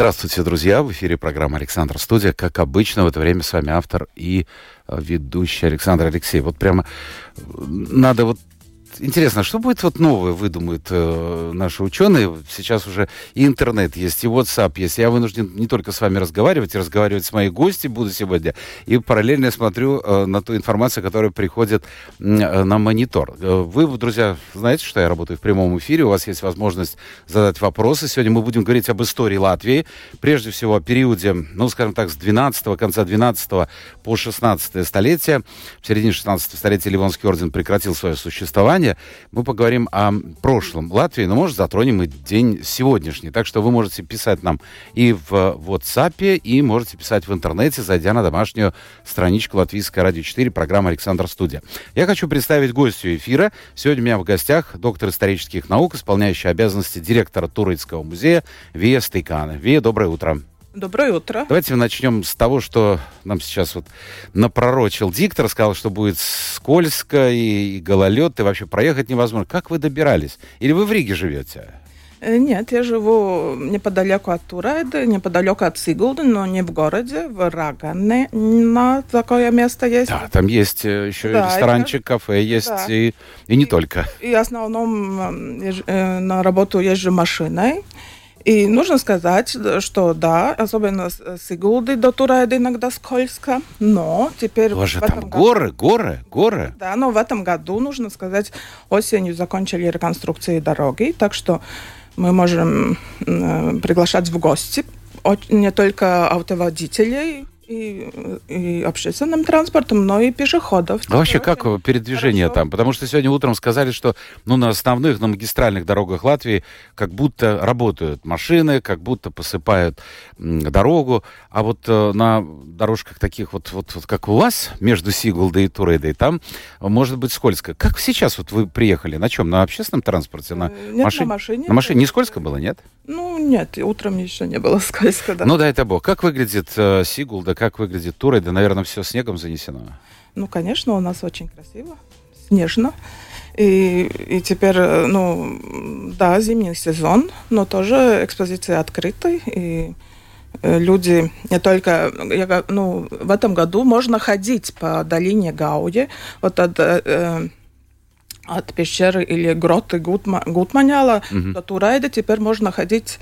Здравствуйте, друзья! В эфире программа «Александр Студия». Как обычно, в это время с вами автор и э, ведущий Александр Алексеев. Вот прямо э, надо вот интересно, что будет вот новое выдумают э, наши ученые? Сейчас уже и интернет есть, и WhatsApp есть. Я вынужден не только с вами разговаривать, и разговаривать с моими гостями буду сегодня, и параллельно я смотрю э, на ту информацию, которая приходит э, на монитор. Э, вы, друзья, знаете, что я работаю в прямом эфире, у вас есть возможность задать вопросы. Сегодня мы будем говорить об истории Латвии, прежде всего о периоде, ну, скажем так, с 12 конца 12 по 16 столетие. В середине 16 столетия Ливонский орден прекратил свое существование, далее. Мы поговорим о прошлом Латвии, но, может, затронем и день сегодняшний. Так что вы можете писать нам и в WhatsApp, и можете писать в интернете, зайдя на домашнюю страничку Латвийское радио 4, программа «Александр Студия». Я хочу представить гостю эфира. Сегодня у меня в гостях доктор исторических наук, исполняющий обязанности директора Турецкого музея Вия Стейкана. Вия, доброе утро. Доброе утро. Давайте начнем с того, что нам сейчас вот напророчил диктор, сказал, что будет скользко и, и гололед, и вообще проехать невозможно. Как вы добирались? Или вы в Риге живете? Э, нет, я живу неподалеку от Турайды, неподалеку от Сигулды, но не в городе, в Рагане. На такое место есть. Да, там есть э, еще да, ресторанчик, это... кафе есть, да. и, и не только. И в основном э, на работу езжу машиной. И нужно сказать, что да, особенно с Игулды до Турайда иногда скользко, но теперь... Боже, там году, горы, горы, горы. Да, но в этом году, нужно сказать, осенью закончили реконструкции дороги, так что мы можем э, приглашать в гости не только автоводителей, и, и общественным транспортом, но и пешеходов. А вообще как передвижение хорошо. там? Потому что сегодня утром сказали, что ну, на основных, на магистральных дорогах Латвии как будто работают машины, как будто посыпают дорогу, а вот э, на дорожках таких вот, вот, вот как у вас, между Сигулдой и Турейдой, там может быть скользко. Как сейчас вот вы приехали? На чем? На общественном транспорте? На, э, нет, машине? на машине. На машине. Не скользко было, нет? Ну, нет, утром еще не было скользко, да. Ну, дай это бог. Как выглядит э, Сигулда, как выглядит Туры, да, наверное, все снегом занесено. Ну, конечно, у нас очень красиво, снежно. И, и теперь, ну, да, зимний сезон, но тоже экспозиция открыта. И э, люди не только... Я, ну, в этом году можно ходить по долине Гауди, вот от, э, от пещеры или гроты Гутма, Гутманяла угу. до Турайда. Теперь можно ходить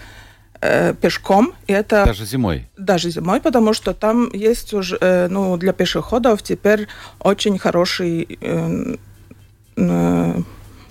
э, пешком. И это даже зимой. Даже зимой, потому что там есть уже, э, ну, для пешеходов теперь очень хороший э, э,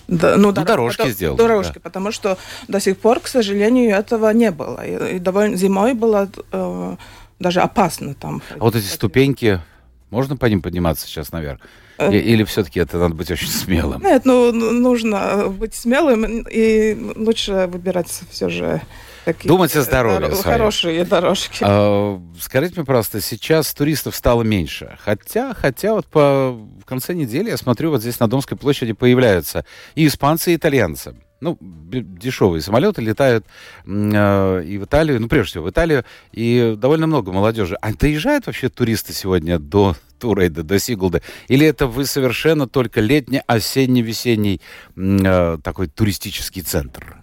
да, ну, ну, дорожки это, сделали. Дорожки, да. потому что до сих пор, к сожалению, этого не было. И, и довольно зимой было э, даже опасно там. А вот эти ступеньки, можно по ним подниматься сейчас наверх? Э, или все-таки это надо быть очень смелым? Нет, ну нужно быть смелым и лучше выбирать все же такие Думать о здоровье. Дор- хорошие дорожки. А, скажите мне, просто сейчас туристов стало меньше. Хотя, хотя вот по в конце недели я смотрю, вот здесь на Домской площади появляются и испанцы, и итальянцы. Ну, дешевые самолеты летают э, и в Италию, ну, прежде всего, в Италию, и довольно много молодежи. А доезжают вообще туристы сегодня до Турейда, до Сигулда? Или это вы совершенно только летний, осенний, весенний э, такой туристический центр?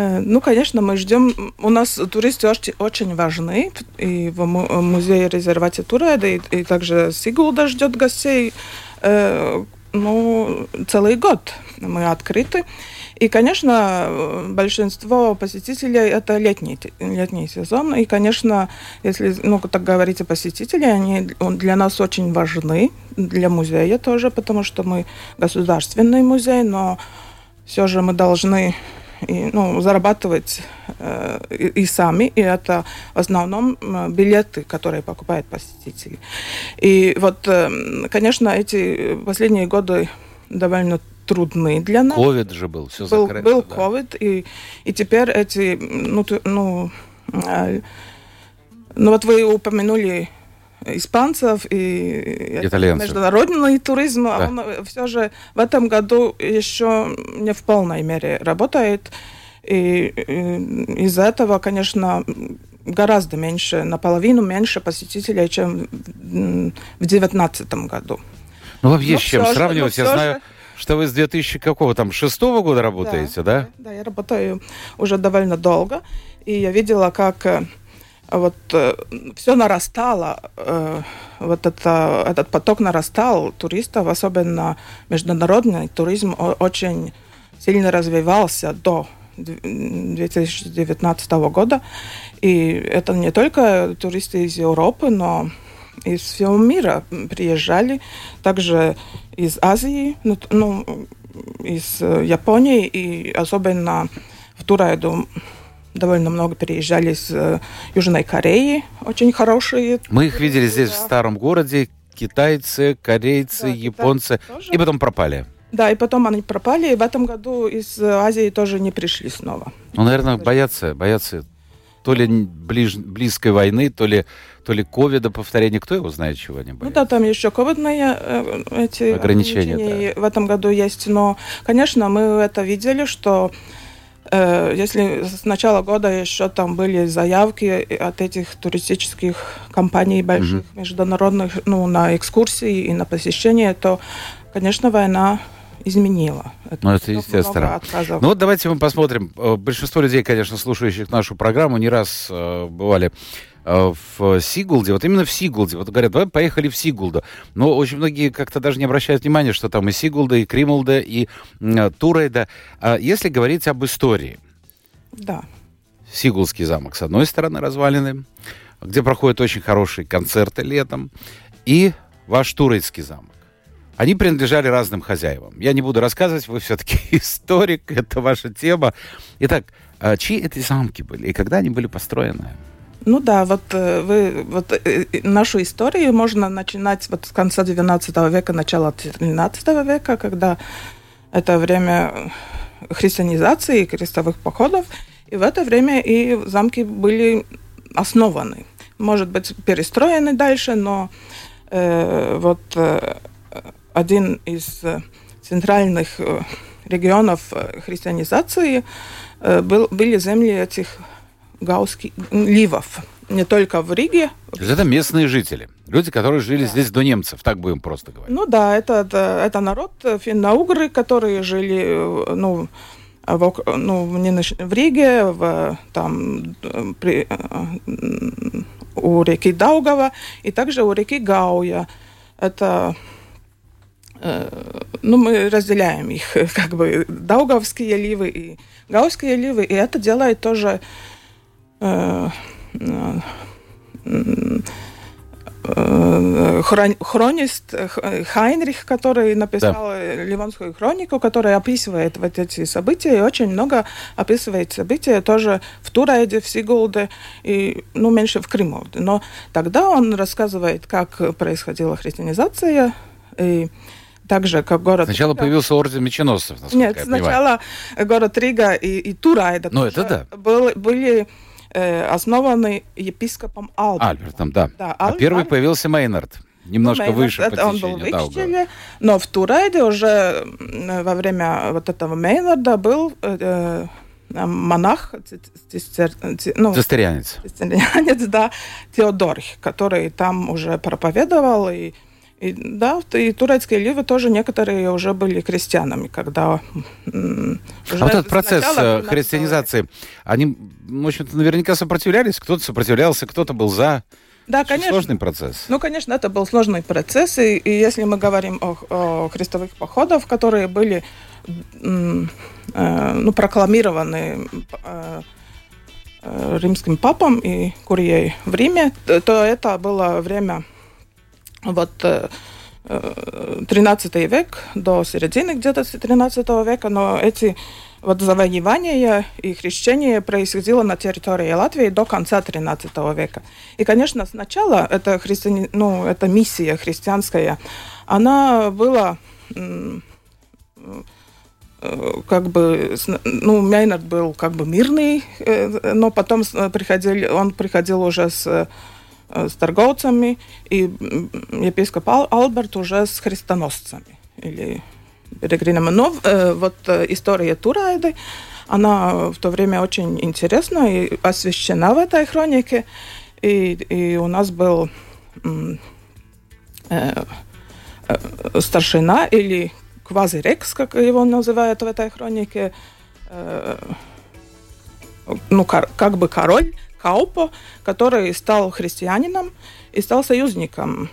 Э, ну, конечно, мы ждем. У нас туристы очень, важны. И в музее резервате Турайда, и, и также Сигулда ждет гостей. Э, ну, целый год мы открыты. И, конечно, большинство посетителей это летний, летний сезон. И, конечно, если, ну, так говорите, посетители, они для нас очень важны, для музея тоже, потому что мы государственный музей, но все же мы должны и, ну, зарабатывать э, и, и сами, и это в основном билеты, которые покупают посетители. И вот, э, конечно, эти последние годы довольно трудны для нас. Ковид же был, все был, закрыто. Был ковид, да. и, и теперь эти, ну, ну, э, ну вот вы упомянули испанцев и Итальянцев. международный туризм, Да. он все же в этом году еще не в полной мере работает. И э, из-за этого, конечно, гораздо меньше, наполовину меньше посетителей, чем в 2019 году. Ну, вам есть с чем сравнивать. но Я знаю, же- что вы с 2000 какого там, шестого года работаете, да? Да, я работаю уже довольно долго, и я видела, как э, вот все нарастало, э, вот это, этот поток нарастал туристов, особенно международный туризм очень сильно развивался до д- 2019 года. И это не только туристы из Европы, но из всего мира приезжали, также из Азии, ну, ну, из э, Японии, и особенно в Турайду довольно много приезжали из э, Южной Кореи, очень хорошие. Мы их видели здесь, в Да. старом городе. Китайцы, корейцы, Да, японцы. тоже. И потом пропали. Да, и потом они пропали, и в этом году из э, Азии тоже не пришли снова. Ну, наверное, боятся, боятся то ли ближ, близкой войны, то ли, то ли ковида повторения. Кто его знает, чего они Ну да, там еще ковидные э, эти Ограничения, ограничения в этом году есть, но, конечно, мы это видели, что если с начала года еще там были заявки от этих туристических компаний больших, международных, ну, на экскурсии и на посещение, то, конечно, война изменила. Ну, это естественно. Ну вот давайте мы посмотрим. Э, Большинство людей, конечно, слушающих нашу программу, не раз э, бывали э, в Сигулде. Вот именно в Сигулде. Вот говорят, давай поехали в Сигулду. Но очень многие как-то даже не обращают внимания, что там и Сигулда, и Кримулда, и м, Турейда. А если говорить об истории, Да. Сигулский замок, с одной стороны, развалины, где проходят очень хорошие концерты летом, и ваш Турецкий замок. Они принадлежали разным хозяевам. Я не буду рассказывать, вы все-таки историк, это ваша тема. Итак, а чьи эти замки были и когда они были построены? Ну да, вот э, вы вот э, э, нашу историю можно начинать вот с конца 19 века, начала 13 века, когда это время христианизации и крестовых походов, и в это время и замки были основаны. Может быть, перестроены дальше, но э, вот э, один из центральных регионов христианизации э, был, были земли этих гаусских ливов. Не только в Риге. Это местные жители, люди, которые жили Да. здесь до немцев, так будем просто говорить. Ну да, это, это, это народ э, финно-угры, которые жили э, ну, в, ну, в Риге, в, там, э, при, у реки Даугава и также у реки Гауя. Это ну, мы разделяем их, как бы, даугавские ливы и гауские ливы, и это делает тоже хронист э, Хайнрих, который написал э, Ливонскую хронику, который описывает вот эти события, и очень много описывает события тоже в Турайде, в Сигулде, и, ну, меньше в Кримолде. Но тогда он рассказывает, как происходила христианизация, и также как город... Сначала Рига- появился орден меченосцев, Нет, сначала город Рига и, и Турайда Ну, это да. был- были э, основаны епископом Альбертом. Альбертом, да. Да, а Аль- первый Аль- появился Мейнард, немножко Ну, выше это по он был в. Икстеле, но в Турайде уже во время вот этого Мейнарда был э, э, монах, ци- цистер- ци- ну, Цистерианец. цистерианец, да, Теодорих, который там уже проповедовал, и, и да, и турецкие ливы тоже некоторые уже были крестьянами, когда А вот этот процесс э, 13 христианизации, они, в общем-то, наверняка сопротивлялись, кто-то сопротивлялся, кто-то был за. Да, конечно. Сложный процесс. Ну, конечно, это был сложный процесс, и, и если мы говорим о, о крестовых походах, которые были э, ну, прокламированы э, э, римским папом и курией в Риме, то, то это было время вот э, э, 13 век до середины где-то 13 века, но эти вот завоевания и хрещение происходило на территории Латвии до конца 13 века. И, конечно, сначала эта, христиани... ну, эта миссия христианская, она была э, как бы, ну, Мейнард был как бы мирный, э, но потом с- приходил, он приходил уже с э, с торговцами, и епископ Алберт уже с христоносцами или перегринами. Но э, вот история Турайды, она в то время очень интересна и освещена в этой хронике. И, и у нас был э, э, старшина или квазирекс, как его называют в этой хронике, э, ну, как бы король Каупо, который стал христианином и стал союзником.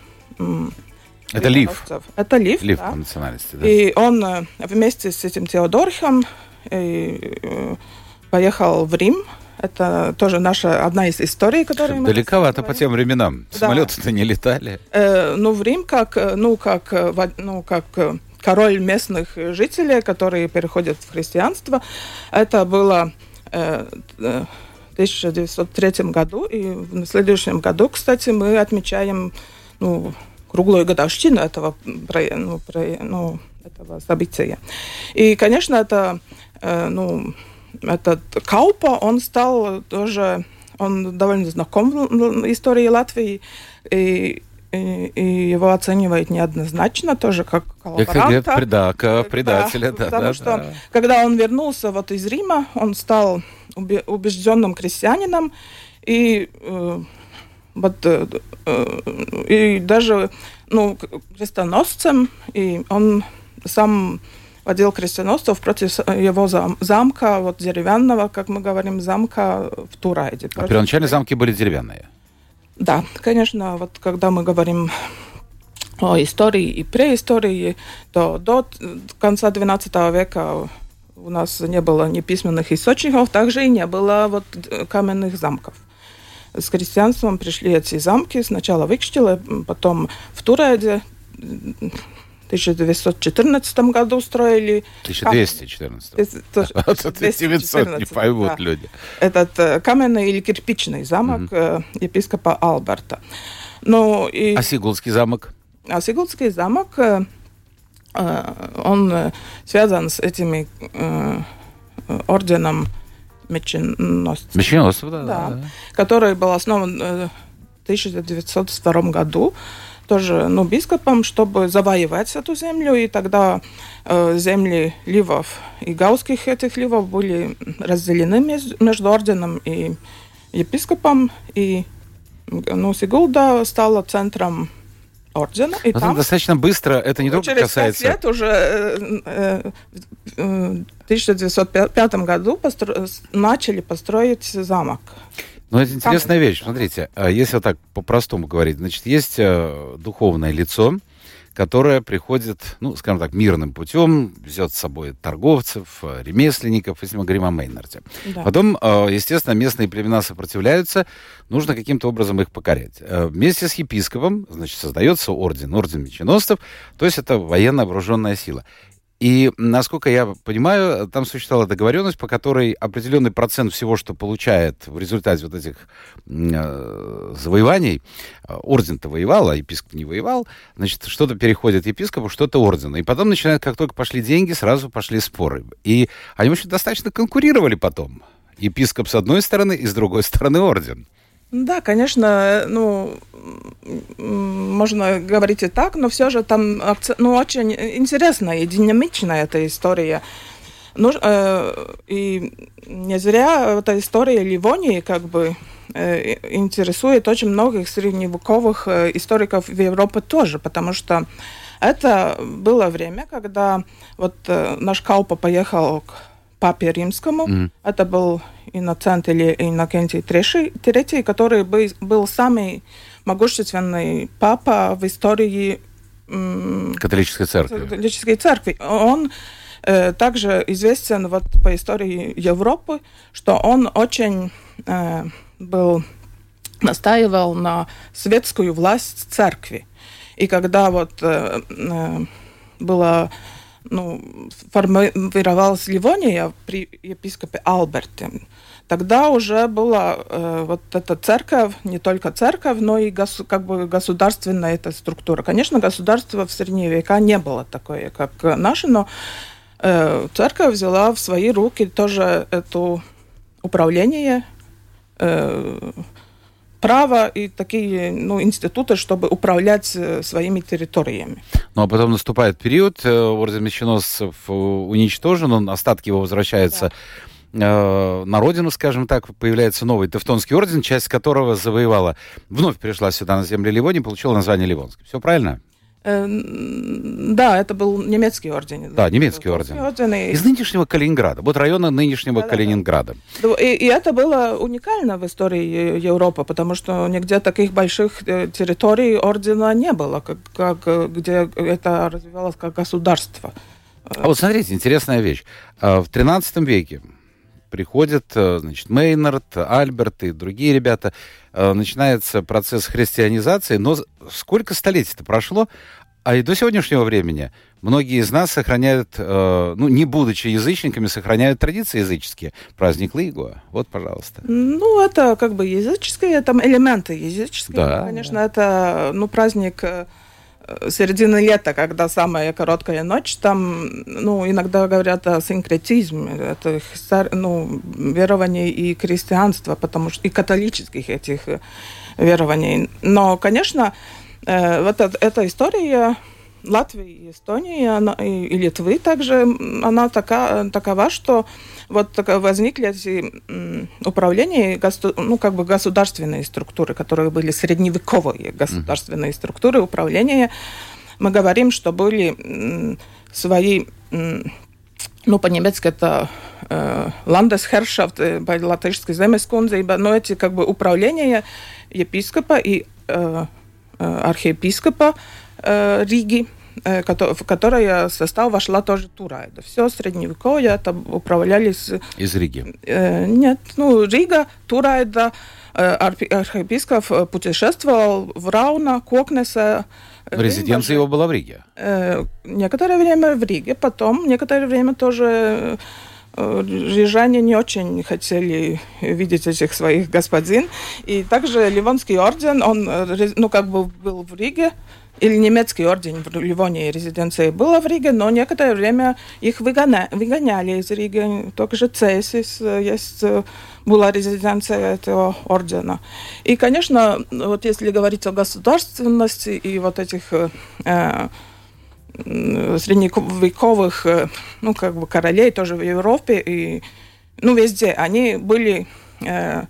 Это Лив. Это Лив, Лив да. по национальности, да. И он э, вместе с этим Теодорхом э, поехал в Рим, это тоже наша одна из историй, которые мы Далековато по тем временам. Да. Самолеты-то не летали. Э, ну, в Рим как, ну, как, ну, как король местных жителей, которые переходят в христианство. Это было э, э, 1903 году, и в следующем году, кстати, мы отмечаем ну, круглую годовщину этого, ну, ну, этого события. И, конечно, это, э, ну, этот Каупа, он стал тоже, он довольно знаком в истории Латвии, и и, и его оценивают неоднозначно, тоже как коллаборанта. Как, да, как предателя, да. да потому да, что, да. когда он вернулся вот из Рима, он стал убежденным крестьянином, и э, вот, э, э, и даже ну, крестоносцем, и он сам водил крестоносцев против его зам, замка, вот деревянного, как мы говорим, замка в Турайде. А первоначально замки были деревянные? Да, конечно, вот когда мы говорим о истории и преистории, то до конца XII века у нас не было ни письменных источников, также и не было вот каменных замков. С крестьянством пришли эти замки, сначала в Икштиле, потом в Туреде, 1914 году строили. 1214. 900 не поймут да. люди. Этот э, каменный или кирпичный замок угу. епископа Алберта. Ну, и... А Сигулский замок? А Сигулский замок, э, он связан с этими орденом меченосцев. Меченосцев, да, да, да. Который был основан в 1902 году тоже ну, бископом, чтобы завоевать эту землю, и тогда э, земли ливов и гаусских этих ливов были разделены между, между орденом и епископом, и ну, Сигулда стала центром ордена. И там достаточно быстро, это не только через касается... Через лет уже э, э, в 1905 году постро... начали построить замок. Ну, это интересная вещь. Смотрите, а если вот так по-простому говорить, значит, есть э, духовное лицо, которое приходит, ну, скажем так, мирным путем, везет с собой торговцев, э, ремесленников, если мы говорим о Мейнарде. Да. Потом, э, естественно, местные племена сопротивляются, нужно каким-то образом их покорять. Вместе с епископом, значит, создается орден, орден меченосцев, то есть это военно вооруженная сила. И, насколько я понимаю, там существовала договоренность, по которой определенный процент всего, что получает в результате вот этих э, завоеваний, э, орден-то воевал, а епископ не воевал, значит, что-то переходит епископу, что-то ордену. И потом начинают, как только пошли деньги, сразу пошли споры. И они, в общем, достаточно конкурировали потом. Епископ с одной стороны и с другой стороны орден. Да, конечно, ну, можно говорить и так, но все же там ну, очень интересная и динамичная эта история. Ну, э, и не зря эта история Ливонии как бы э, интересует очень многих средневековых э, историков в Европе тоже, потому что это было время, когда вот э, наш Каупа поехал к папе римскому. Mm. Это был Иноцент или Иннокентий III, который был, был самый могущественный папа в истории католической церкви. Католической церкви. Он э, также известен вот по истории Европы, что он очень э, был настаивал на светскую власть церкви. И когда вот э, э, было ну, формировалась Ливония при епископе Алберте, тогда уже была э, вот эта церковь, не только церковь, но и гос, как бы государственная эта структура. Конечно, государство в средние века не было такое, как наше, но э, церковь взяла в свои руки тоже это управление э, право и такие ну, институты, чтобы управлять э, своими территориями. Ну а потом наступает период, э, орден меченосцев э, уничтожен, он, остатки его возвращаются да. на родину, скажем так, появляется новый Тевтонский орден, часть которого завоевала, вновь пришла сюда на земли Ливонии, получила название Ливонский. Все правильно? Да, это был немецкий орден. Да, немецкий орден. орден и... Из нынешнего Калининграда, вот района нынешнего да, Калининграда. Да, И, и это было уникально в истории Европы, потому что нигде таких больших э, территорий ордена не было, как, как, где это развивалось как государство. А вот смотрите, интересная вещь. А, в 13 веке приходят, э, значит, Мейнард, Альберт и другие ребята, э, начинается процесс христианизации, но сколько столетий-то прошло, а и до сегодняшнего времени многие из нас сохраняют, э, ну, не будучи язычниками, сохраняют традиции языческие. Праздник Лигуа. Вот, пожалуйста. Ну, это как бы языческие, там элементы языческие. Да, Конечно, да. это, ну, праздник середины лета, когда самая короткая ночь, там, ну, иногда говорят о синкретизме, это, ну, верований и крестьянства, потому что и католических этих верований. Но, конечно, Э, вот эта история Латвии и Эстонии она, и, и Литвы также, она така, такова, что вот возникли эти управления, ну, как бы государственные структуры, которые были средневековые государственные структуры управления. Мы говорим, что были свои, ну, по-немецки это э, Landesherrschaft, э, по-латышски земескундзейба, но эти как бы управления епископа и э, Э, архиепископа э, Риги, э, в которое состав вошла тоже Турайда. Все средневековье это управлялись... Из Риги? Нет, ну, Рига, Турайда, архиепископ путешествовал в Рауна, Кокнесе, Резиденция его была в Риге? Некоторое время в Риге, потом некоторое время тоже рижане не очень хотели видеть этих своих господин. И также Ливонский орден, он, ну, как бы был в Риге, или немецкий орден в Ливоне резиденция была в Риге, но некоторое время их выгоня, выгоняли из Риги. Также Цесис есть, была резиденция этого ордена. И, конечно, вот если говорить о государственности и вот этих э, средневековых, э, ну, как бы королей тоже в Европе и, ну, везде. Они были э,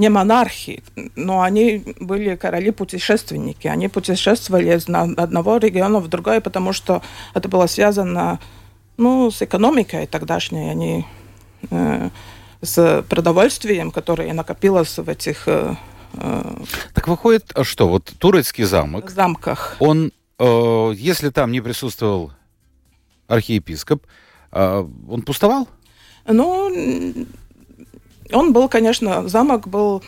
не монархи, но они были короли-путешественники. Они путешествовали из одного региона в другой, потому что это было связано, ну, с экономикой тогдашней. Они э, с продовольствием, которое накопилось в этих э, э так выходит, что вот турецкий замок, в замках. он Э, если там не присутствовал архиепископ, э, он пустовал? Ну, он был, конечно, замок был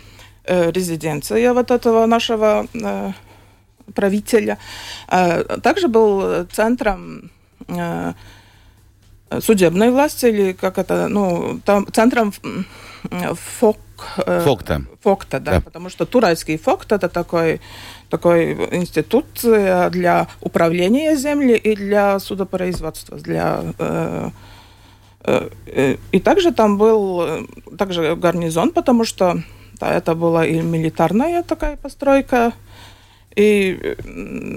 э, резиденция вот этого нашего э, правителя. Э, также был центром э, судебной власти, или как это, ну, там, центром ФОК. Э, Фокта. Фокта, да, да, потому что турецкий ФОКТ это такой такой институт для управления землей и для судопроизводства, для э, э, и также там был также гарнизон, потому что да, это была и милитарная такая постройка, и,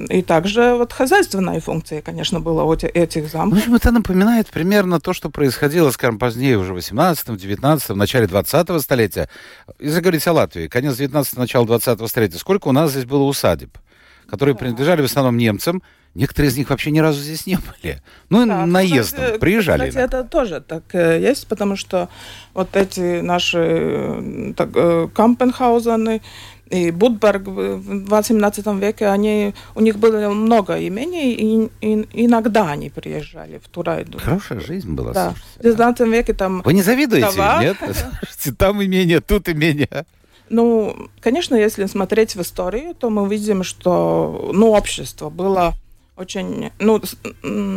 и также вот хозяйственная функция, конечно, была у этих замков. В общем, это напоминает примерно то, что происходило, скажем, позднее, уже в 18-м, 19-м, начале 20-го столетия. Если говорить о Латвии, конец 19-го, начало 20-го столетия, сколько у нас здесь было усадеб, которые да. принадлежали в основном немцам, Некоторые из них вообще ни разу здесь не были. Ну, да, наездом кстати, приезжали. Кстати, это тоже так э, есть, потому что вот эти наши э, так, э, Кампенхаузены, и Будберг в 18 веке, они, у них было много имений, и, и иногда они приезжали в Турайду. Хорошая жизнь была, да. В 19 веке там... Вы не завидуете, Товар. нет? Там имение, тут имение. Ну, конечно, если смотреть в историю, то мы видим, что ну, общество было очень, ну,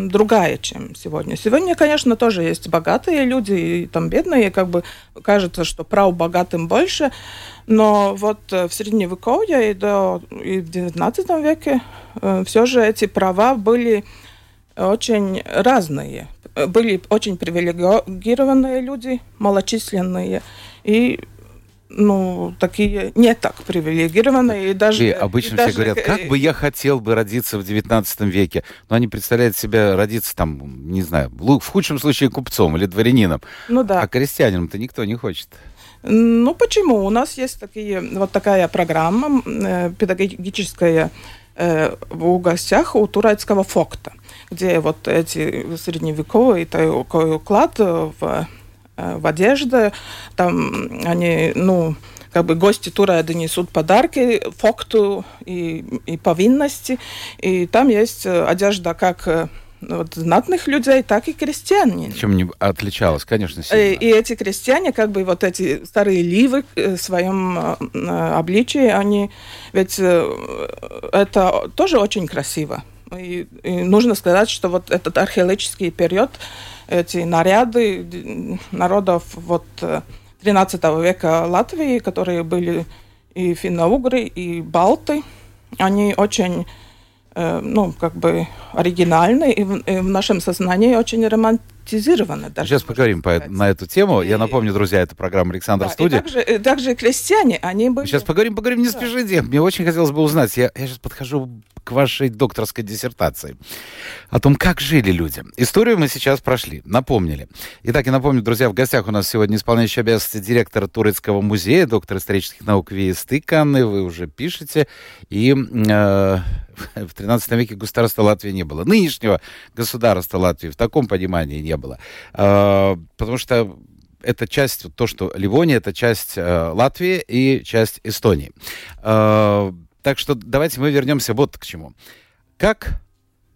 другая, чем сегодня. Сегодня, конечно, тоже есть богатые люди и там бедные, как бы кажется, что прав богатым больше, но вот э, в средневековье и, до, и в XIX веке э, все же эти права были очень разные. Были очень привилегированные люди, малочисленные, и ну, такие не так привилегированные. И даже, и обычно и все даже, говорят, как бы я хотел бы родиться в 19 веке. Но они представляют себя родиться там, не знаю, в худшем случае купцом или дворянином. Ну да. А крестьянином-то никто не хочет. Ну почему? У нас есть такие, вот такая программа э, педагогическая э, в гостях у турецкого фокта, где вот эти средневековые такой уклад в Э, в одежде. Там они, ну, как бы гости тура несут подарки, фокту и, и повинности. И там есть э, одежда как э, вот, знатных людей, так и крестьяне. Чем не отличалось, конечно, сильно. И, и эти крестьяне, как бы вот эти старые ливы в своем обличии, они ведь это тоже очень красиво. И, и нужно сказать, что вот этот археологический период эти наряды народов вот 13 э, века Латвии, которые были и финно-угры, и балты, они очень ну, как бы оригинальны и в, и в нашем сознании очень романтичны романтизировано. Даже, Сейчас поговорим по, на эту тему. И... Я напомню, друзья, это программа Александр да, Студия. также, также крестьяне, они были... Сейчас поговорим, поговорим, не да. спешите. Мне очень хотелось бы узнать, я, я сейчас подхожу к вашей докторской диссертации, о том, как жили люди. Историю мы сейчас прошли, напомнили. Итак, я напомню, друзья, в гостях у нас сегодня исполняющий обязанности директора Турецкого музея, доктор исторических наук Виестыканны, вы уже пишете, и э, в 13 веке государства Латвии не было. Нынешнего государства Латвии в таком понимании не было. А, потому что это часть, то, что Ливония, это часть э, Латвии и часть Эстонии. Э, так что давайте мы вернемся вот к чему. Как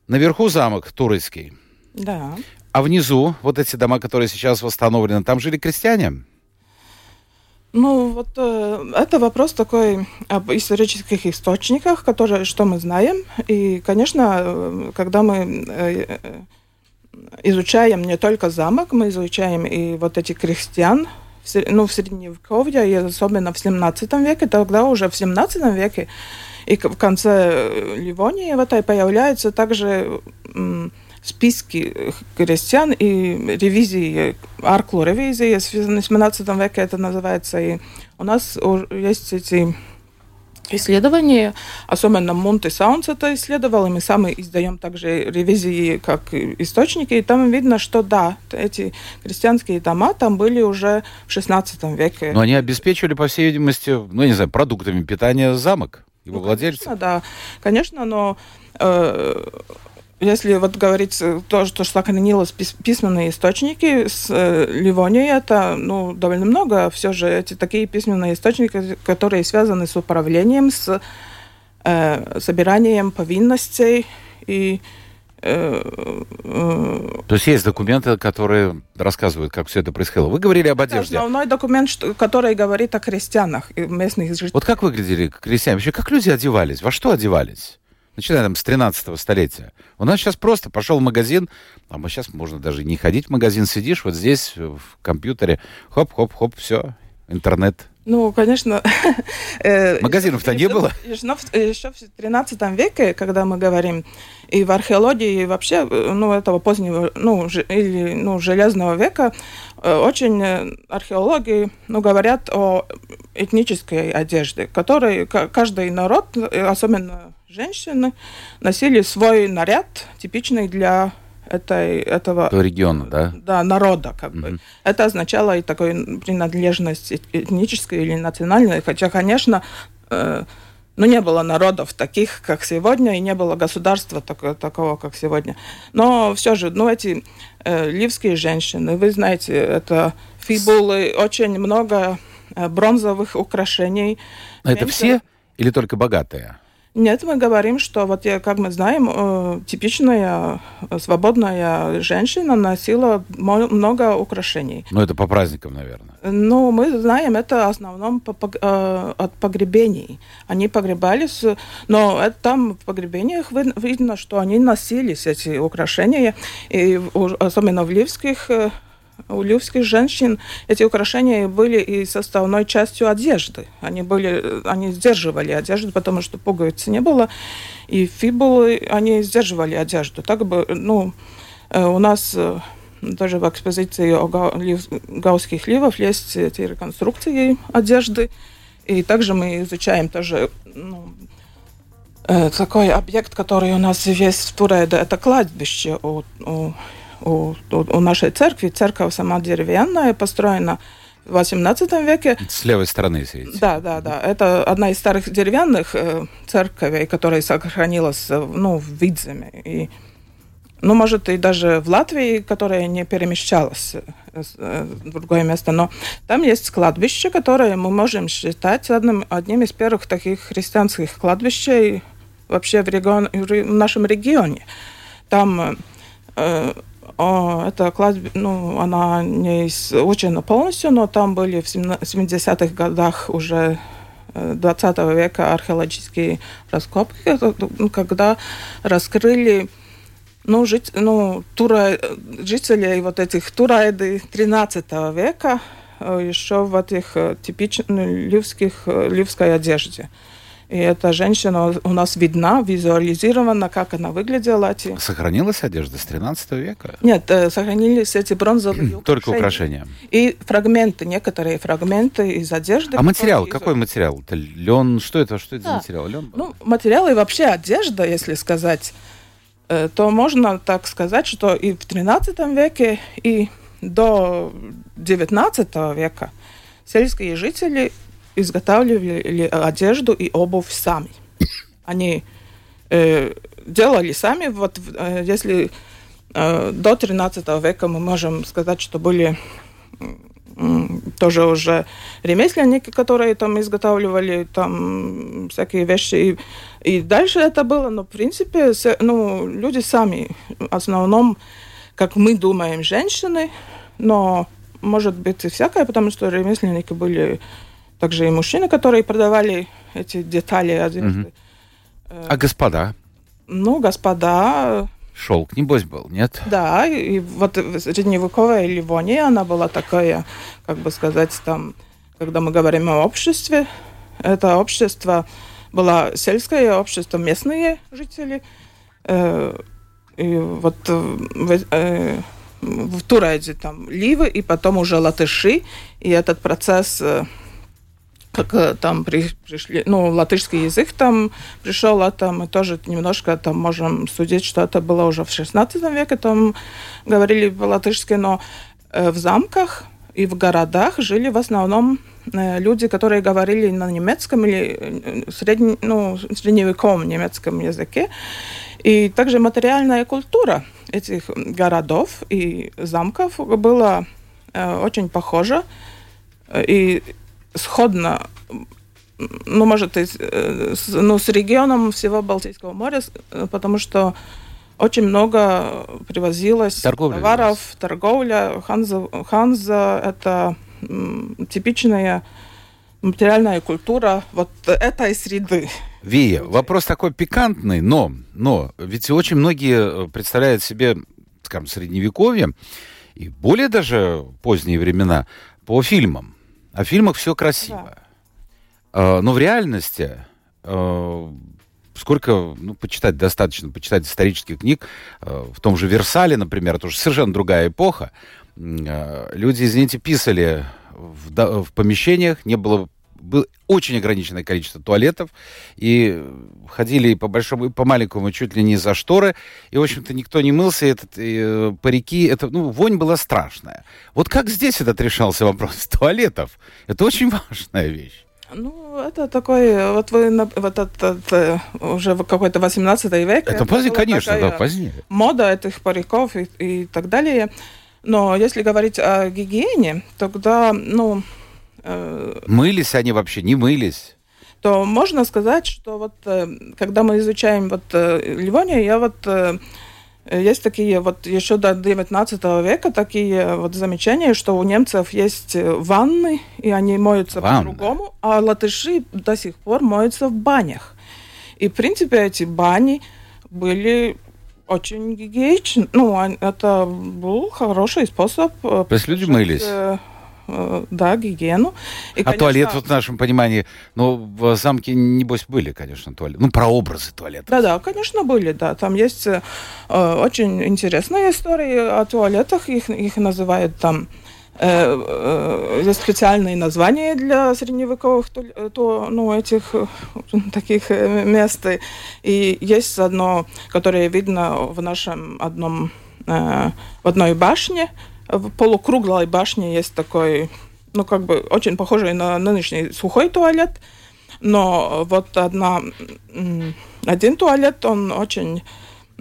наверху замок турецкий, да. а внизу вот эти дома, которые сейчас восстановлены, там жили крестьяне? Ну, вот э, это вопрос такой об исторических источниках, которые, что мы знаем. И, конечно, э, когда мы э, э, изучаем не только замок, мы изучаем и вот эти крестьян, ну, в Средневековье, и особенно в 17 веке, тогда уже в 17 веке и в конце Ливонии в этой появляются также списки крестьян и ревизии, арклу ревизии, в 17 веке это называется. И у нас есть эти исследования, особенно Монте Саунс это исследовал, и мы сами издаем также ревизии как источники, и там видно, что да, эти крестьянские дома там были уже в 16 веке. Но они обеспечивали, по всей видимости, ну, не знаю, продуктами питания замок, его ну, владельцы? Конечно, да, конечно, но э, если вот говорить то, что сохранилось письменные источники с э, Ливонией, это ну, довольно много. Все же эти такие письменные источники, которые связаны с управлением, с э, собиранием повинностей и э, э, то есть есть документы, которые рассказывают, как все это происходило. Вы говорили об одежде. Основной документ, который говорит о крестьянах и местных жителях. Вот как выглядели крестьяне? Вообще, как люди одевались? Во что одевались? Начиная там с 13 столетия. У нас сейчас просто пошел в магазин, а мы сейчас можно даже не ходить в магазин, сидишь вот здесь в компьютере, хоп-хоп-хоп, все, интернет. Ну, конечно. Э, Магазинов-то не было? Еще в 13 веке, когда мы говорим, и в археологии, и вообще, ну, этого позднего, ну, или, ну, железного века, э, очень э, археологи, ну, говорят о этнической одежде, которой каждый народ, особенно женщины носили свой наряд, типичный для этой, этого... Этого региона, да? Да, народа, как mm-hmm. бы. Это означало и такую принадлежность этнической или национальной, хотя, конечно, э, ну, не было народов таких, как сегодня, и не было государства такого, такого как сегодня. Но все же, ну, эти э, ливские женщины, вы знаете, это фибулы, очень много э, бронзовых украшений. А это все или только богатые? Нет, мы говорим, что вот как мы знаем, э, типичная э, свободная женщина носила много украшений. Ну, это по праздникам, наверное. Ну, мы знаем это в основном по, по, э, от погребений. Они погребались, но это, там в погребениях видно, что они носились, эти украшения, и особенно в ливских у лювских женщин эти украшения были и составной частью одежды. Они, были, они сдерживали одежду, потому что пуговицы не было, и фибулы, они сдерживали одежду. Так бы, ну, э, у нас э, тоже в экспозиции о гаусских ливов есть эти реконструкции одежды. И также мы изучаем тоже ну, э, такой объект, который у нас есть в Туреде, это кладбище у, у, у, у нашей церкви. Церковь сама деревянная, построена в 18 веке. С левой стороны, если Да, да, да. Это одна из старых деревянных э, церковей, которая сохранилась э, ну, в Видземе. И, ну, может, и даже в Латвии, которая не перемещалась э, в другое место. Но там есть кладбище, которое мы можем считать одним, одним из первых таких христианских кладбищей вообще в, регион, в нашем регионе. Там э, это кладбище, ну, она не изучена полностью, но там были в 70-х годах уже 20 э, века археологические раскопки, ну, когда раскрыли ну, жить, ну, тура, жителей вот этих турайды 13 века э, еще в этих э, типичных ну, ливских, ливской одежде. И эта женщина у нас видна, визуализирована, как она выглядела. Эти... Сохранилась одежда с 13 века? Нет, э, сохранились эти бронзовые Только украшения. И фрагменты, некоторые фрагменты из одежды. А материал, какой из... материал? Это лен, что это, что это да. за материал? Лен? Ну, материал и вообще одежда, если сказать, э, то можно так сказать, что и в 13 веке, и до 19 века сельские жители изготавливали одежду и обувь сами. Они э, делали сами. Вот э, если э, до 13 века мы можем сказать, что были э, тоже уже ремесленники, которые там изготавливали там всякие вещи. И, и дальше это было, но в принципе ну, люди сами, в основном, как мы думаем, женщины, но может быть и всякое, потому что ремесленники были также и мужчины, которые продавали эти детали одежды. Угу. А господа? Ну, господа... Шелк, небось, был, нет? Да, и вот средневековая Ливония, она была такая, как бы сказать, там, когда мы говорим о обществе, это общество было сельское общество, местные жители. Э, и вот в, э, в Туреде там ливы, и потом уже латыши, и этот процесс э, как э, там при, пришли, ну, латышский язык там пришел, это мы тоже немножко там можем судить, что это было уже в 16 веке, там говорили по-латышски, но э, в замках и в городах жили в основном э, люди, которые говорили на немецком или средне, ну, средневековом немецком языке. И также материальная культура этих городов и замков была очень похожа. И сходно, ну, может, и, э, ну, с регионом всего Балтийского моря, э, потому что очень много привозилось торговля товаров, здесь. торговля. Ханза, Ханза – это типичная материальная культура вот этой среды. Вия, вопрос такой пикантный, но, но ведь очень многие э, представляют себе, скажем, средневековье и более даже поздние времена по фильмам. О фильмах все красиво. Да. Но в реальности а, сколько, ну, почитать достаточно, почитать исторических книг, а, в том же Версале, например, это уже совершенно другая эпоха. А, люди, извините, писали в, в помещениях, не было было очень ограниченное количество туалетов, и ходили по большому, и по маленькому чуть ли не за шторы, и, в общем-то, никто не мылся, этот, и, э, парики, это, ну, вонь была страшная. Вот как здесь этот решался вопрос туалетов? Это очень важная вещь. Ну, это такой, вот вы, вот этот, э, уже какой-то 18 век. Это, это позднее, конечно, да, позднее. Мода этих париков и, и так далее. Но если говорить о гигиене, тогда, ну, Э, мылись они вообще, не мылись? То можно сказать, что вот э, когда мы изучаем вот э, Ливонию, я вот есть такие вот еще до 19 века такие вот замечания, что у немцев есть ванны, и они моются по-другому, а латыши до сих пор моются в банях. И, в принципе, эти бани были очень гигиеничны. Ну, это был хороший способ. То есть люди мылись? Э, да, гигиену. И, а конечно... туалет, вот в нашем понимании, ну, в замке, небось, были, конечно, туалеты. Ну, прообразы туалета. Да-да, конечно, были, да. Там есть э, очень интересные истории о туалетах. Их, их называют там Э, э, специальные названия для средневековых то, то, ну, этих э, таких мест. И есть одно, которое видно в нашем одном, в одной башне, полукруглой башне есть такой, ну, как бы очень похожий на нынешний сухой туалет, но вот одна, один туалет, он очень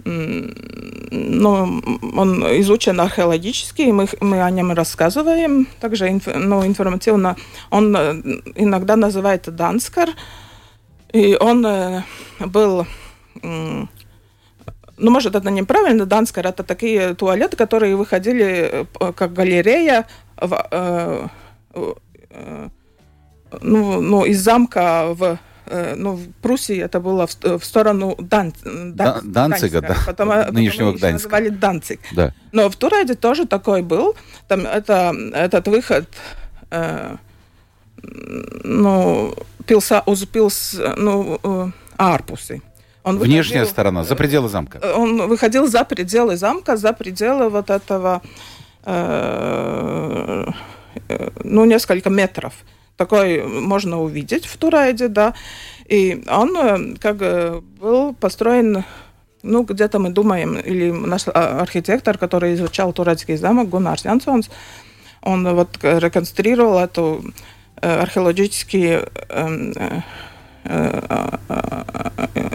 ну, он изучен археологически, и мы, мы о нем рассказываем, также инф, ну, информативно. Он э, иногда называется Данскар, и он э, был, ну, может, это неправильно, Данскар, это такие туалеты, которые выходили э, как галерея в, э, э, ну, ну, из замка в ну, в Пруссии это было в, в сторону Дан, Дан, Данцига, да, потом, нынешнего потом Гданьска. называли Данциг. Да. Но в Туреде тоже такой был. Там это, этот выход, э, ну, пилса, узпилс, ну, э, арпусы. Он Внешняя выходил, сторона, за пределы замка. Он выходил за пределы замка, за пределы вот этого, э, э, ну, несколько метров такой можно увидеть в Турайде, да. И он э, как был построен ну, где-то мы думаем, или наш а, архитектор, который изучал турецкий замок, Гуннар Янсонс, он вот реконструировал эту э, археологический э,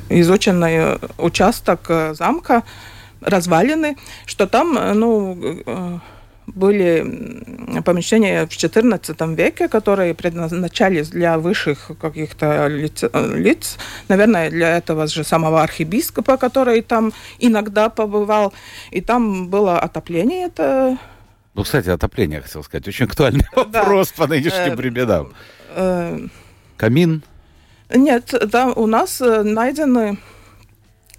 изученный участок замка, развалины, что там, ну, были помещения в XIV веке, которые предназначались для высших каких-то лиц, лиц. Наверное, для этого же самого архиепископа, который там иногда побывал. И там было отопление. Это... Ну, кстати, отопление, хотел сказать. Очень актуальный да. вопрос по нынешним э, временам. Э, Камин? Нет, да, у нас э, найдены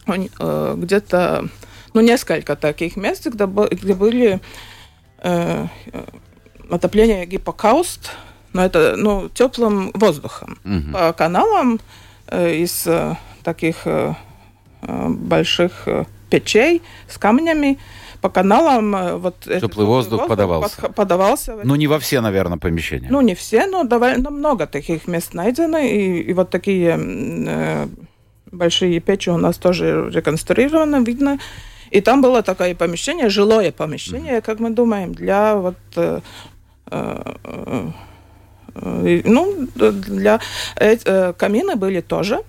где-то ну, несколько таких мест, где, где были э, отопление гипокауст, но это ну, теплым воздухом. Угу. По каналам э, из э, таких э, э больших э, печей с камнями по каналам э, вот теплый воздух, воздух подавался. Под, подавался. Ну не во все, наверное, помещения. Ну не все, но довольно много таких мест найдено и, и вот такие э, большие печи у нас тоже реконструированы, видно. И там было такое помещение, жилое помещение, как мы думаем, для вот э, э, э, ну, для э, камины были тоже.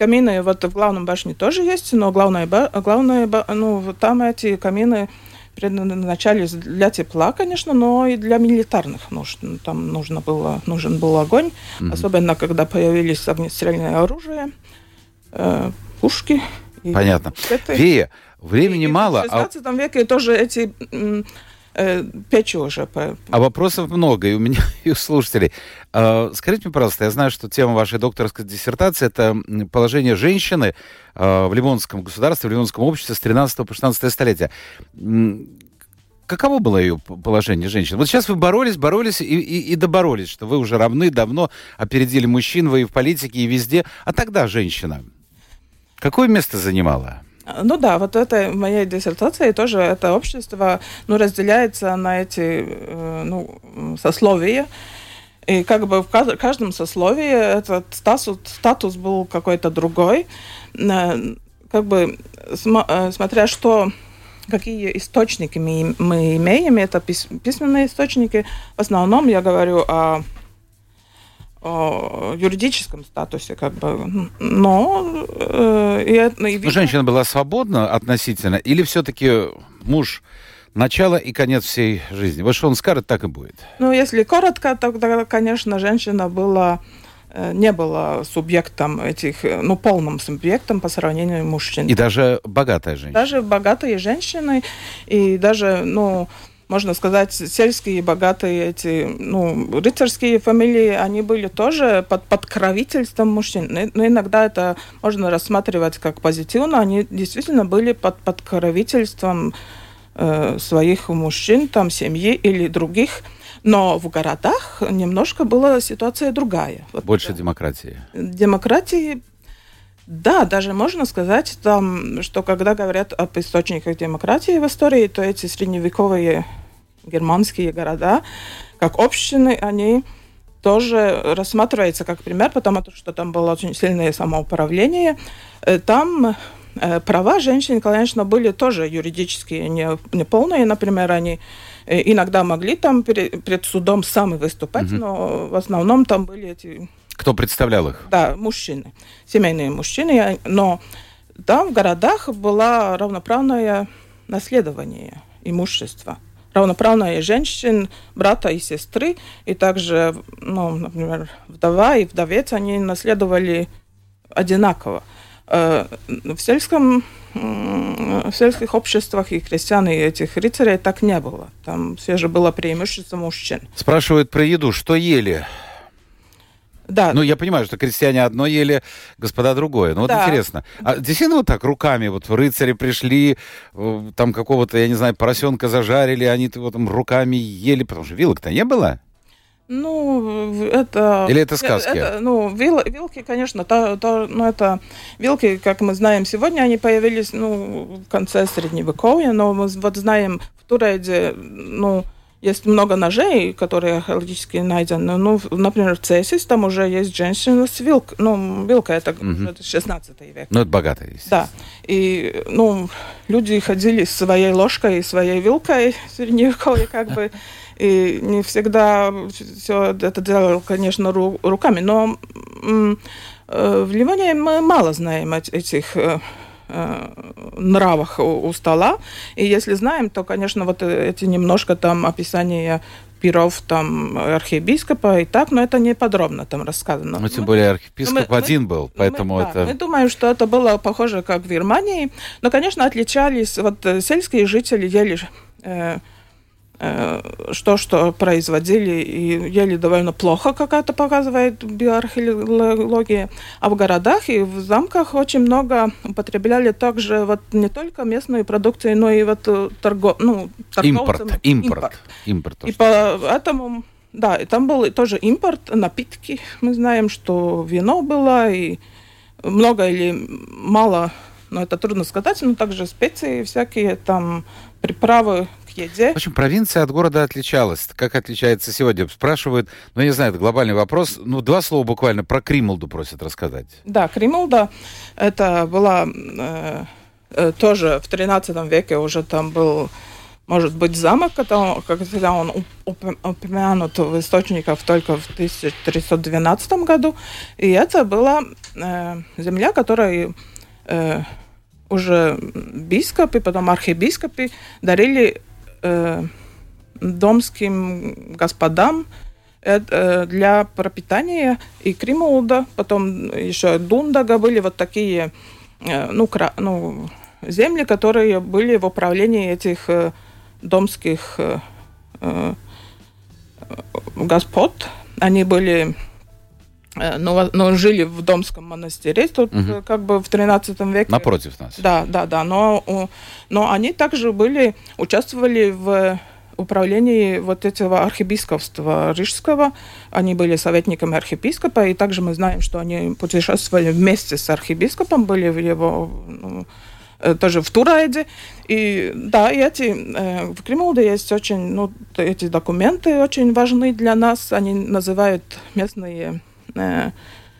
Камины вот в главном башне тоже есть, но главное, главное ну, там эти камины предназначались для тепла, конечно, но и для милитарных нужд. Там нужно было, нужен был огонь, mm-hmm. особенно когда появились огнестрельное оружие, э, пушки. Понятно. Это... Вея, Времени и мало. В 16 а... веке тоже эти э, печи уже. А вопросов много и у меня, и у слушателей. А, скажите мне, пожалуйста, я знаю, что тема вашей докторской диссертации – это положение женщины а, в Ливонском государстве, в Ливонском обществе с 13 по 16 столетия. Каково было ее положение женщин? Вот сейчас вы боролись, боролись и, и, и доборолись, что вы уже равны, давно опередили мужчин, вы и в политике, и везде. А тогда женщина какое место занимала? Ну да, вот это моей диссертации тоже это общество ну, разделяется на эти э, ну, сословия. И как бы в каждом сословии этот статус, статус был какой-то другой. Как бы э, смотря что какие источники мы, мы имеем, это письменные источники. В основном я говорю о юридическом статусе, как бы, но э, и, и видно... женщина была свободна относительно, или все-таки муж начало и конец всей жизни? Вот что он скажет, так и будет. Ну, если коротко, тогда, конечно, женщина была э, не была субъектом этих, ну, полным субъектом по сравнению с мужчиной. И даже богатая женщина. Даже богатые женщины, и даже, ну, можно сказать, сельские, богатые эти, ну, рыцарские фамилии, они были тоже под подкровительством мужчин. Но иногда это можно рассматривать как позитивно. Они действительно были под подкровительством э, своих мужчин, там, семьи или других. Но в городах немножко была ситуация другая. Больше вот, демократии. Демократии да, даже можно сказать, там, что когда говорят об источниках демократии в истории, то эти средневековые германские города, как общины, они тоже рассматриваются как пример, потому что там было очень сильное самоуправление. Э, там э, права женщин, конечно, были тоже юридически не, не полные. Например, они э, иногда могли там перед судом сами выступать, угу. но в основном там были эти... Кто представлял их? Да, мужчины, семейные мужчины. Но там в городах было равноправное наследование имущества равноправные женщин, брата и сестры, и также, ну, например, вдова и вдовец, они наследовали одинаково. Э, в сельском в сельских обществах и крестьян, и этих рыцарей так не было. Там все же было преимущество мужчин. Спрашивают про еду. Что ели? Да. Ну, я понимаю, что крестьяне одно ели, господа другое. Но вот да. интересно. А действительно вот так руками, вот рыцари пришли, э, там какого-то, я не знаю, поросенка зажарили, они вот там руками ели, потому что вилок-то не было? Ну, это... Или это сказки? Это, ну, вил, вилки, конечно, то, то, ну, это... Вилки, как мы знаем сегодня, они появились, ну, в конце Средневековья, но мы вот знаем в Туреде, ну, есть много ножей, которые археологически найдены. Ну, например, в Цесис там уже есть женщина с вилкой. Ну, вилка это, угу. это 16 век. Ну, это богато есть. Да. И, ну, люди ходили с своей ложкой и своей вилкой в средневековье, как бы. И не всегда все это делал, конечно, руками. Но э, в Ливане мы мало знаем этих Э, нравах у, стола. И если знаем, то, конечно, вот эти немножко там описания пиров там архиепископа и так, но это не подробно там рассказано. Ну, тем более архиепископ мы, один был, поэтому мы, это... Да, мы думаем, что это было похоже, как в Германии, но, конечно, отличались, вот э, сельские жители ели э, Э, что, что производили и ели довольно плохо, как это показывает биоархеология. А в городах и в замках очень много употребляли также вот не только местную продукцию, но и вот э, торго, ну, импорт, импорт, импорт. импорт и поэтому, да, и там был тоже импорт, напитки. Мы знаем, что вино было, и много или мало, но это трудно сказать, но также специи всякие, там приправы еде. В общем, провинция от города отличалась. Как отличается сегодня? Спрашивают, ну, я не знаю, это глобальный вопрос. Ну, два слова буквально про Кримулду просят рассказать. Да, Кримулда, это была э, э, тоже в 13 веке уже там был может быть, замок, когда он упомянут в источниках только в 1312 году. И это была э, земля, которая э, уже бископы, потом архиепископы дарили э, домским господам э, для пропитания и Кримулда, потом еще Дундага были вот такие э, ну, кра, ну, земли, которые были в управлении этих э, домских э, э, господ. Они были Э, но, но жили в Домском монастыре, тут угу. как бы в 13 веке. Напротив нас. Да, да, да. Но, но они также были, участвовали в управлении вот этого архиепископства Рижского. Они были советниками архиепископа, и также мы знаем, что они путешествовали вместе с архиепископом, были в его ну, э, тоже в Турайде. И да, и эти, э, в Кремле есть очень, ну, эти документы очень важны для нас. Они называют местные э,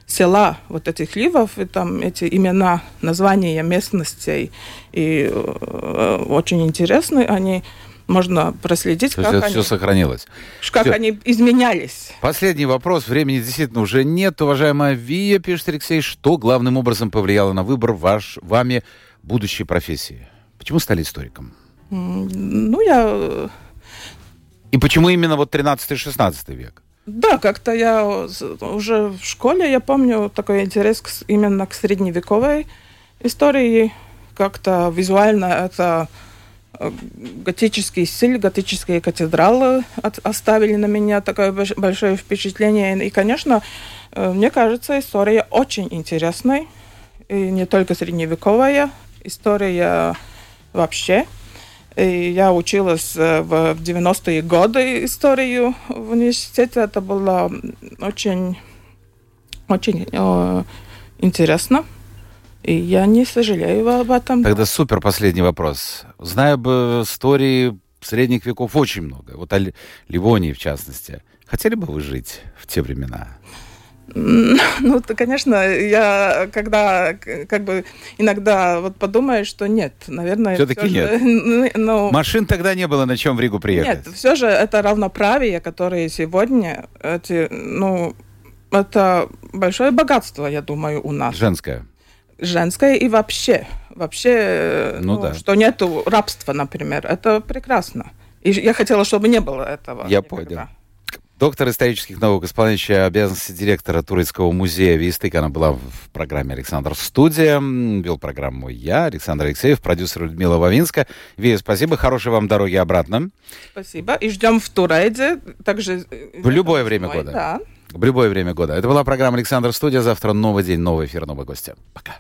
села вот этих ливов, и там эти имена, названия местностей, и э, очень интересны они. Можно проследить, То как это они, все сохранилось. Как все. они изменялись. Последний вопрос. Времени действительно уже нет. Уважаемая Вия, пишет Алексей, что главным образом повлияло на выбор ваш, вами будущей профессии? Почему стали историком? Ну, я... И почему именно вот 13-16 век? Да, как-то я уже в школе, я помню такой интерес к, именно к средневековой истории. Как-то визуально это э, готический стиль, готические катедралы от, оставили на меня такое большое впечатление. И, конечно, э, мне кажется, история очень интересная. И не только средневековая, история вообще. И я училась э, в 90-е годы историю в университете. Это было очень, очень э, интересно. И я не сожалею об этом. Тогда супер последний вопрос. Знаю бы истории средних веков очень много. Вот о Ливонии, в частности. Хотели бы вы жить в те времена? Ну, то, конечно, я когда как бы иногда вот подумаю, что нет, наверное... Все-таки все нет. Же, ну, Машин тогда не было, на чем в Ригу приехать. Нет, все же это равноправие, которое сегодня, эти, ну, это большое богатство, я думаю, у нас. Женское. Женское и вообще. Вообще, ну, ну да. что нету рабства, например. Это прекрасно. И я хотела, чтобы не было этого. Я никогда. понял. Доктор исторических наук, исполняющий обязанности директора Турецкого музея Вистык. Она была в программе «Александр Студия». Вел программу я, Александр Алексеев, продюсер Людмила Вавинска. Вия, спасибо. Хорошей вам дороги обратно. Спасибо. И ждем в Турейде. Также... В любое время года. Да. В любое время года. Это была программа «Александр Студия». Завтра новый день, новый эфир, новые гости. Пока.